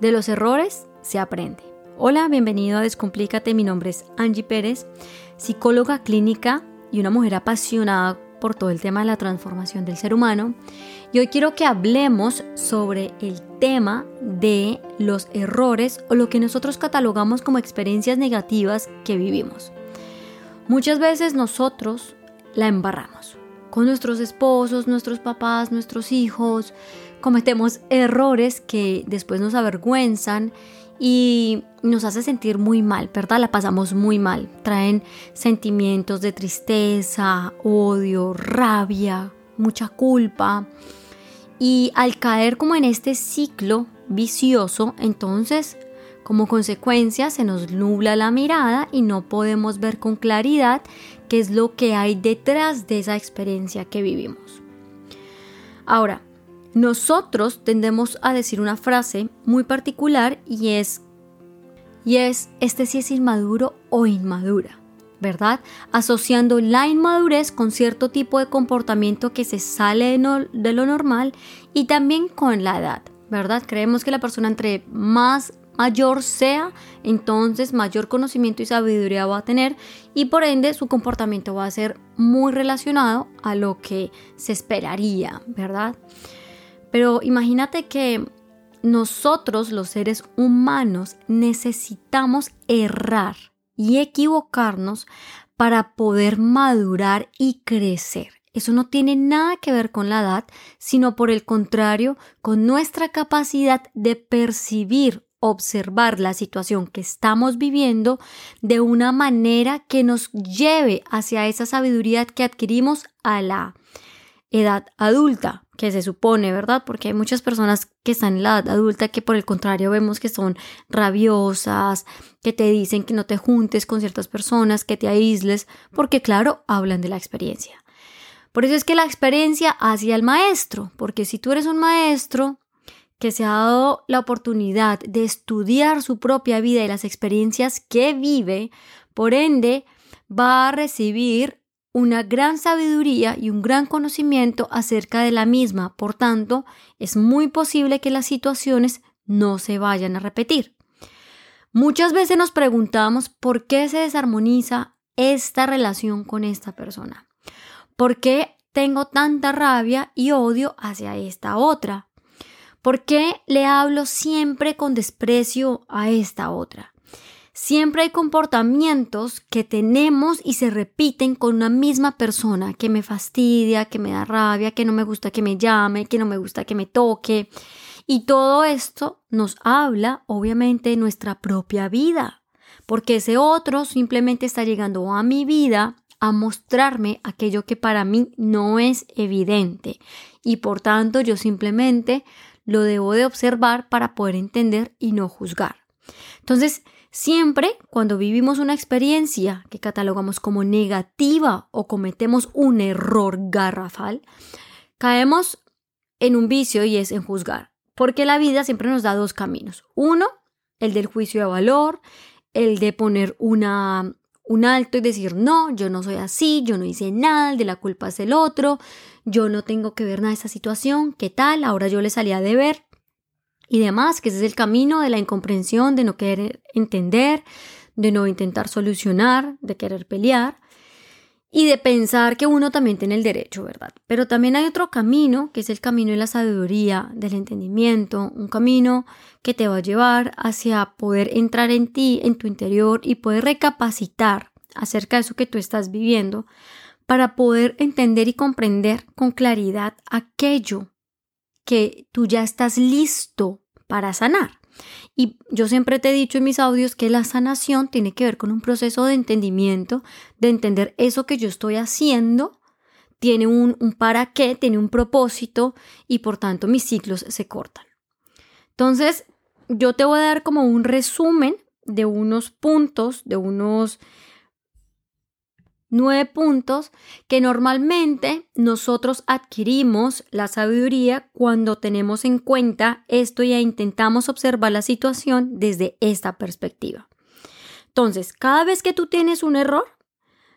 De los errores se aprende. Hola, bienvenido a Descomplícate. Mi nombre es Angie Pérez, psicóloga clínica y una mujer apasionada por todo el tema de la transformación del ser humano. Y hoy quiero que hablemos sobre el tema de los errores o lo que nosotros catalogamos como experiencias negativas que vivimos. Muchas veces nosotros la embarramos con nuestros esposos, nuestros papás, nuestros hijos, cometemos errores que después nos avergüenzan y nos hace sentir muy mal, ¿verdad? La pasamos muy mal. Traen sentimientos de tristeza, odio, rabia, mucha culpa. Y al caer como en este ciclo vicioso, entonces como consecuencia se nos nubla la mirada y no podemos ver con claridad qué es lo que hay detrás de esa experiencia que vivimos. Ahora, nosotros tendemos a decir una frase muy particular y es, y es, este sí es inmaduro o inmadura, ¿verdad? Asociando la inmadurez con cierto tipo de comportamiento que se sale de, lo normal y también con la edad, ¿verdad? Creemos que la persona entre más mayor sea, entonces mayor conocimiento y sabiduría va a tener y por ende su comportamiento va a ser muy relacionado a lo que se esperaría, ¿verdad? Pero imagínate que nosotros los seres humanos necesitamos errar y equivocarnos para poder madurar y crecer. Eso no tiene nada que ver con la edad, sino por el contrario, con nuestra capacidad de percibir, observar la situación que estamos viviendo de una manera que nos lleve hacia esa sabiduría que adquirimos a la edad adulta, que se supone, ¿verdad? Porque hay muchas personas que están en la edad adulta que por el contrario vemos que son rabiosas, que te dicen que no te juntes con ciertas personas, que te aísles, porque claro, hablan de la experiencia. Por eso es que la experiencia hacia el maestro, porque si tú eres un maestro que se ha dado la oportunidad de estudiar su propia vida y las experiencias que vive, por ende va a recibir una gran sabiduría y un gran conocimiento acerca de la misma. Por tanto, es muy posible que las situaciones no se vayan a repetir. Muchas veces nos preguntamos por qué se desarmoniza esta relación con esta persona. ¿Por qué tengo tanta rabia y odio hacia esta otra? ¿Por qué le hablo siempre con desprecio a esta otra? Siempre hay comportamientos que tenemos y se repiten con una misma persona que me fastidia, que me da rabia, que no me gusta que me llame, que no me gusta que me toque. Y todo esto nos habla, obviamente, de nuestra propia vida, porque ese otro simplemente está llegando a mi vida a mostrarme aquello que para mí no es evidente y por tanto yo simplemente lo debo de observar para poder entender y no juzgar. Entonces, Siempre cuando vivimos una experiencia que catalogamos como negativa o cometemos un error garrafal, caemos en un vicio y es en juzgar, porque la vida siempre nos da dos caminos. Uno, el del juicio de valor, el de poner una, un alto y decir, no, yo no soy así, yo no hice nada, de la culpa es el otro, yo no tengo que ver nada de esta situación, ¿qué tal? Ahora yo le salí a deber y demás, que ese es el camino de la incomprensión, de no querer entender, de no intentar solucionar, de querer pelear y de pensar que uno también tiene el derecho, ¿verdad? Pero también hay otro camino, que es el camino de la sabiduría, del entendimiento, un camino que te va a llevar hacia poder entrar en ti, en tu interior y poder recapacitar acerca de eso que tú estás viviendo para poder entender y comprender con claridad aquello que tú ya estás listo para sanar. Y yo siempre te he dicho en mis audios que la sanación tiene que ver con un proceso de entendimiento, de entender eso que yo estoy haciendo, tiene un, un para qué, tiene un propósito y por tanto mis ciclos se cortan. Entonces, yo te voy a dar como un resumen de unos puntos, de unos nueve puntos que normalmente nosotros adquirimos la sabiduría cuando tenemos en cuenta esto y intentamos observar la situación desde esta perspectiva. Entonces, cada vez que tú tienes un error,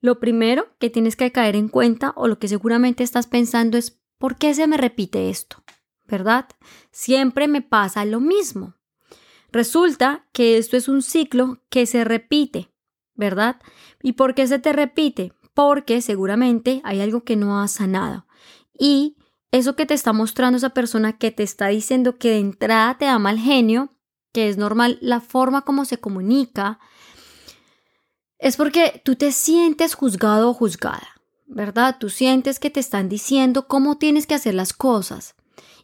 lo primero que tienes que caer en cuenta o lo que seguramente estás pensando es ¿por qué se me repite esto? ¿Verdad? Siempre me pasa lo mismo. Resulta que esto es un ciclo que se repite, ¿verdad? ¿Y por qué se te repite? Porque seguramente hay algo que no has sanado. Y eso que te está mostrando esa persona que te está diciendo que de entrada te da mal genio, que es normal la forma como se comunica, es porque tú te sientes juzgado o juzgada, ¿verdad? Tú sientes que te están diciendo cómo tienes que hacer las cosas.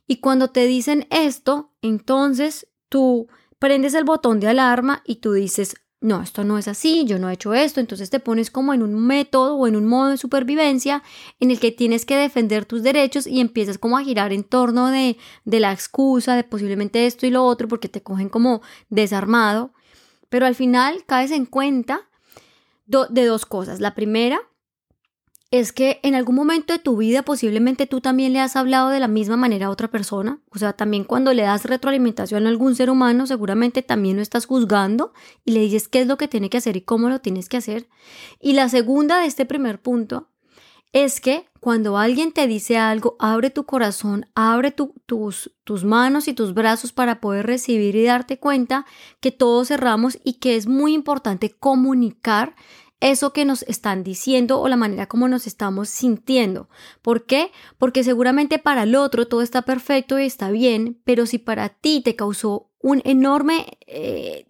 Y cuando te dicen esto, entonces tú prendes el botón de alarma y tú dices, no, esto no es así, yo no he hecho esto, entonces te pones como en un método o en un modo de supervivencia en el que tienes que defender tus derechos y empiezas como a girar en torno de, de la excusa de posiblemente esto y lo otro porque te cogen como desarmado, pero al final caes en cuenta de dos cosas. La primera es que en algún momento de tu vida posiblemente tú también le has hablado de la misma manera a otra persona. O sea, también cuando le das retroalimentación a algún ser humano, seguramente también lo estás juzgando y le dices qué es lo que tiene que hacer y cómo lo tienes que hacer. Y la segunda de este primer punto es que cuando alguien te dice algo, abre tu corazón, abre tus, tus manos y tus brazos para poder recibir y darte cuenta que todos cerramos y que es muy importante comunicar eso que nos están diciendo o la manera como nos estamos sintiendo. ¿Por qué? Porque seguramente para el otro todo está perfecto y está bien, pero si para ti te causó un enorme eh,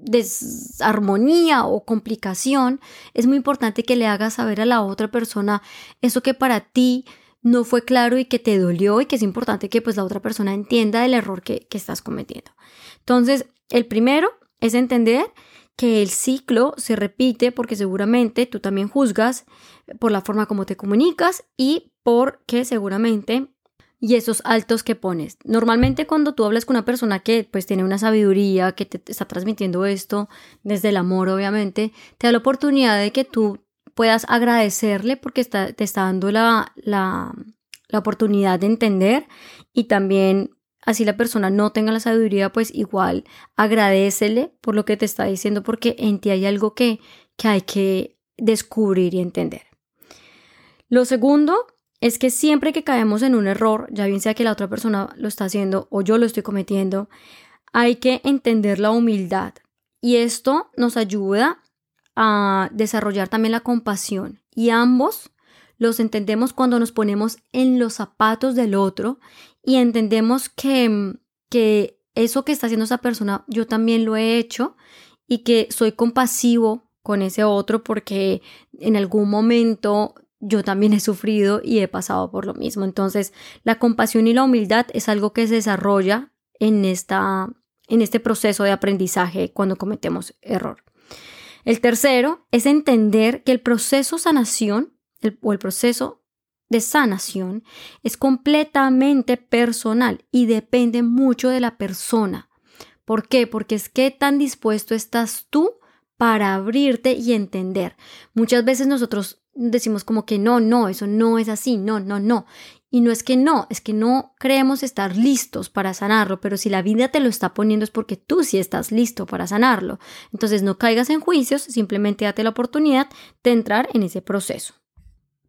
desarmonía o complicación, es muy importante que le hagas saber a la otra persona eso que para ti no fue claro y que te dolió y que es importante que pues la otra persona entienda el error que, que estás cometiendo. Entonces, el primero es entender que el ciclo se repite porque seguramente tú también juzgas por la forma como te comunicas y porque seguramente y esos altos que pones. Normalmente cuando tú hablas con una persona que pues tiene una sabiduría, que te está transmitiendo esto desde el amor obviamente, te da la oportunidad de que tú puedas agradecerle porque está, te está dando la, la, la oportunidad de entender y también así la persona no tenga la sabiduría, pues igual agradecele por lo que te está diciendo porque en ti hay algo que, que hay que descubrir y entender. Lo segundo es que siempre que caemos en un error, ya bien sea que la otra persona lo está haciendo o yo lo estoy cometiendo, hay que entender la humildad. Y esto nos ayuda a desarrollar también la compasión. Y ambos los entendemos cuando nos ponemos en los zapatos del otro y entendemos que, que eso que está haciendo esa persona yo también lo he hecho y que soy compasivo con ese otro porque en algún momento yo también he sufrido y he pasado por lo mismo. Entonces, la compasión y la humildad es algo que se desarrolla en, esta, en este proceso de aprendizaje cuando cometemos error. El tercero es entender que el proceso sanación o el proceso de sanación es completamente personal y depende mucho de la persona. ¿Por qué? Porque es que tan dispuesto estás tú para abrirte y entender. Muchas veces nosotros decimos como que no, no, eso no es así, no, no, no. Y no es que no, es que no creemos estar listos para sanarlo, pero si la vida te lo está poniendo es porque tú sí estás listo para sanarlo. Entonces no caigas en juicios, simplemente date la oportunidad de entrar en ese proceso.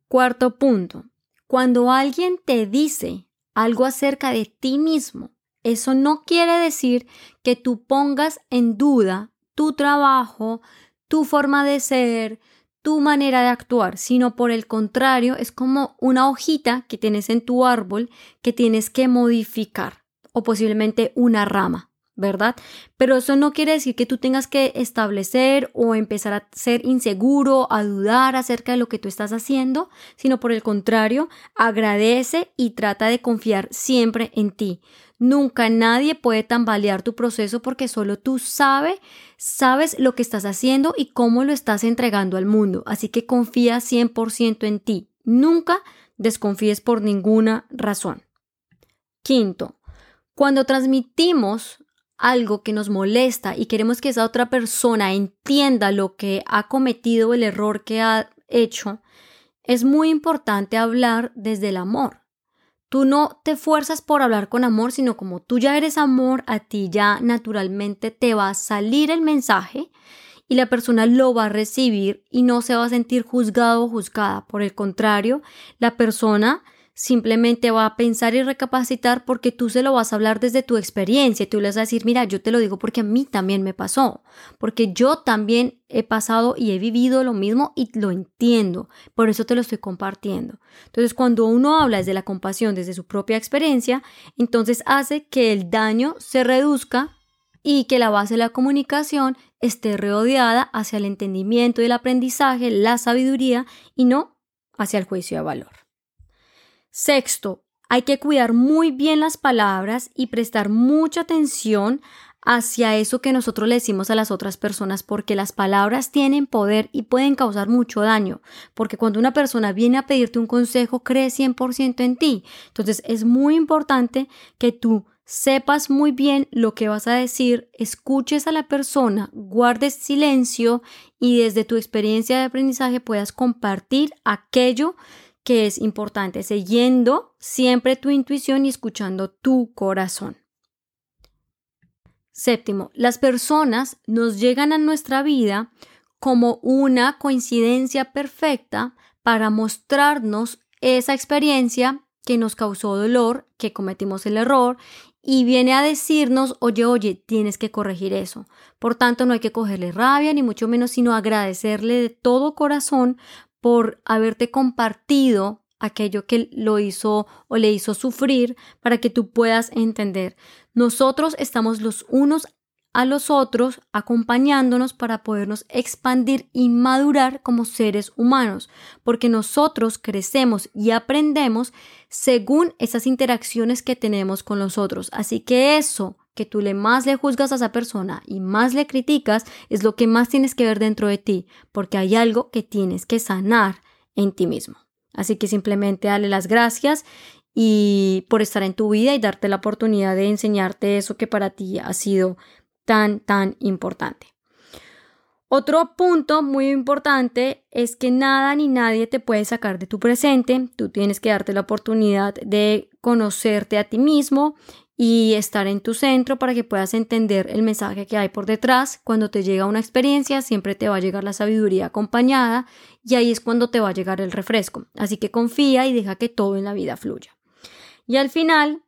Cuarto punto, cuando alguien te dice algo acerca de ti mismo, eso no quiere decir que tú pongas en duda tu trabajo, tu forma de ser, tu manera de actuar, sino por el contrario, es como una hojita que tienes en tu árbol que tienes que modificar o posiblemente una rama. ¿Verdad? Pero eso no quiere decir que tú tengas que establecer o empezar a ser inseguro, a dudar acerca de lo que tú estás haciendo, sino por el contrario, agradece y trata de confiar siempre en ti. Nunca nadie puede tambalear tu proceso porque solo tú sabes, sabes lo que estás haciendo y cómo lo estás entregando al mundo. Así que confía 100% en ti. Nunca desconfíes por ninguna razón. Quinto, cuando transmitimos algo que nos molesta y queremos que esa otra persona entienda lo que ha cometido, el error que ha hecho, es muy importante hablar desde el amor. Tú no te fuerzas por hablar con amor, sino como tú ya eres amor, a ti ya naturalmente te va a salir el mensaje y la persona lo va a recibir y no se va a sentir juzgado o juzgada. Por el contrario, la persona simplemente va a pensar y recapacitar porque tú se lo vas a hablar desde tu experiencia tú le vas a decir, mira, yo te lo digo porque a mí también me pasó, porque yo también he pasado y he vivido lo mismo y lo entiendo, por eso te lo estoy compartiendo. Entonces, cuando uno habla desde la compasión, desde su propia experiencia, entonces hace que el daño se reduzca y que la base de la comunicación esté rodeada hacia el entendimiento y el aprendizaje, la sabiduría y no hacia el juicio de valor. Sexto, hay que cuidar muy bien las palabras y prestar mucha atención hacia eso que nosotros le decimos a las otras personas porque las palabras tienen poder y pueden causar mucho daño, porque cuando una persona viene a pedirte un consejo cree 100% en ti. Entonces es muy importante que tú sepas muy bien lo que vas a decir, escuches a la persona, guardes silencio y desde tu experiencia de aprendizaje puedas compartir aquello que es importante, siguiendo siempre tu intuición y escuchando tu corazón. Séptimo, las personas nos llegan a nuestra vida como una coincidencia perfecta para mostrarnos esa experiencia que nos causó dolor, que cometimos el error y viene a decirnos, oye, oye, tienes que corregir eso. Por tanto, no hay que cogerle rabia, ni mucho menos, sino agradecerle de todo corazón por haberte compartido aquello que lo hizo o le hizo sufrir para que tú puedas entender. Nosotros estamos los unos a los otros acompañándonos para podernos expandir y madurar como seres humanos, porque nosotros crecemos y aprendemos según esas interacciones que tenemos con los otros. Así que eso que tú le más le juzgas a esa persona y más le criticas es lo que más tienes que ver dentro de ti, porque hay algo que tienes que sanar en ti mismo. Así que simplemente dale las gracias y por estar en tu vida y darte la oportunidad de enseñarte eso que para ti ha sido tan, tan importante. Otro punto muy importante es que nada ni nadie te puede sacar de tu presente. Tú tienes que darte la oportunidad de conocerte a ti mismo y estar en tu centro para que puedas entender el mensaje que hay por detrás. Cuando te llega una experiencia, siempre te va a llegar la sabiduría acompañada y ahí es cuando te va a llegar el refresco. Así que confía y deja que todo en la vida fluya. Y al final,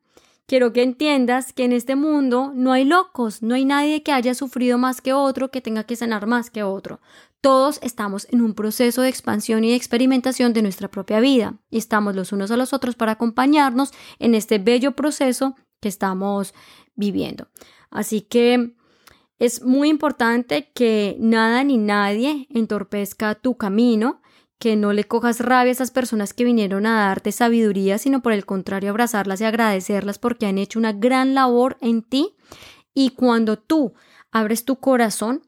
quiero que entiendas que en este mundo no hay locos, no hay nadie que haya sufrido más que otro, que tenga que sanar más que otro. Todos estamos en un proceso de expansión y de experimentación de nuestra propia vida y estamos los unos a los otros para acompañarnos en este bello proceso que estamos viviendo. Así que es muy importante que nada ni nadie entorpezca tu camino, que no le cojas rabia a esas personas que vinieron a darte sabiduría, sino por el contrario abrazarlas y agradecerlas porque han hecho una gran labor en ti. Y cuando tú abres tu corazón,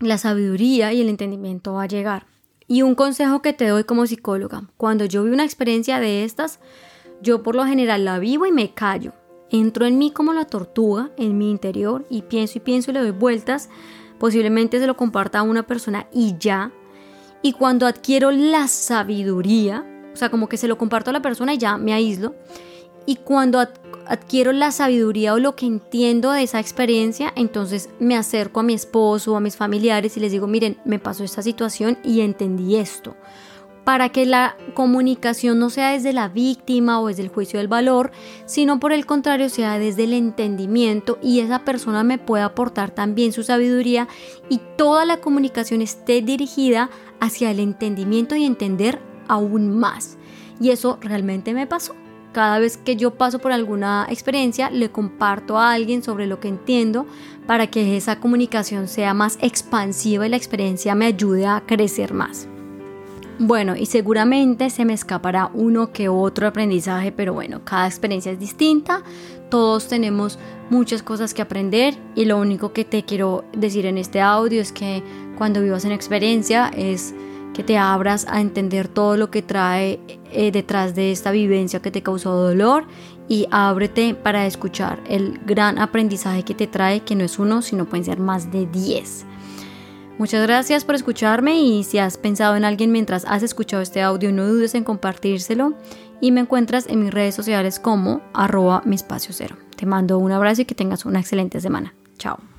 la sabiduría y el entendimiento va a llegar. Y un consejo que te doy como psicóloga, cuando yo vi una experiencia de estas, yo por lo general la vivo y me callo entro en mí como la tortuga, en mi interior, y pienso y pienso y le doy vueltas, posiblemente se lo comparta a una persona y ya. Y cuando adquiero la sabiduría, o sea, como que se lo comparto a la persona y ya me aíslo. Y cuando adquiero la sabiduría o lo que entiendo de esa experiencia, entonces me acerco a mi esposo o a mis familiares y les digo, miren, me pasó esta situación y entendí esto para que la comunicación no sea desde la víctima o desde el juicio del valor, sino por el contrario sea desde el entendimiento y esa persona me pueda aportar también su sabiduría y toda la comunicación esté dirigida hacia el entendimiento y entender aún más. Y eso realmente me pasó. Cada vez que yo paso por alguna experiencia, le comparto a alguien sobre lo que entiendo para que esa comunicación sea más expansiva y la experiencia me ayude a crecer más. Bueno, y seguramente se me escapará uno que otro aprendizaje, pero bueno, cada experiencia es distinta, todos tenemos muchas cosas que aprender y lo único que te quiero decir en este audio es que cuando vivas en experiencia es que te abras a entender todo lo que trae eh, detrás de esta vivencia que te causó dolor y ábrete para escuchar el gran aprendizaje que te trae, que no es uno, sino pueden ser más de 10. Muchas gracias por escucharme y si has pensado en alguien mientras has escuchado este audio, no dudes en compartírselo y me encuentras en mis redes sociales como arroba mi espacio cero. Te mando un abrazo y que tengas una excelente semana. Chao.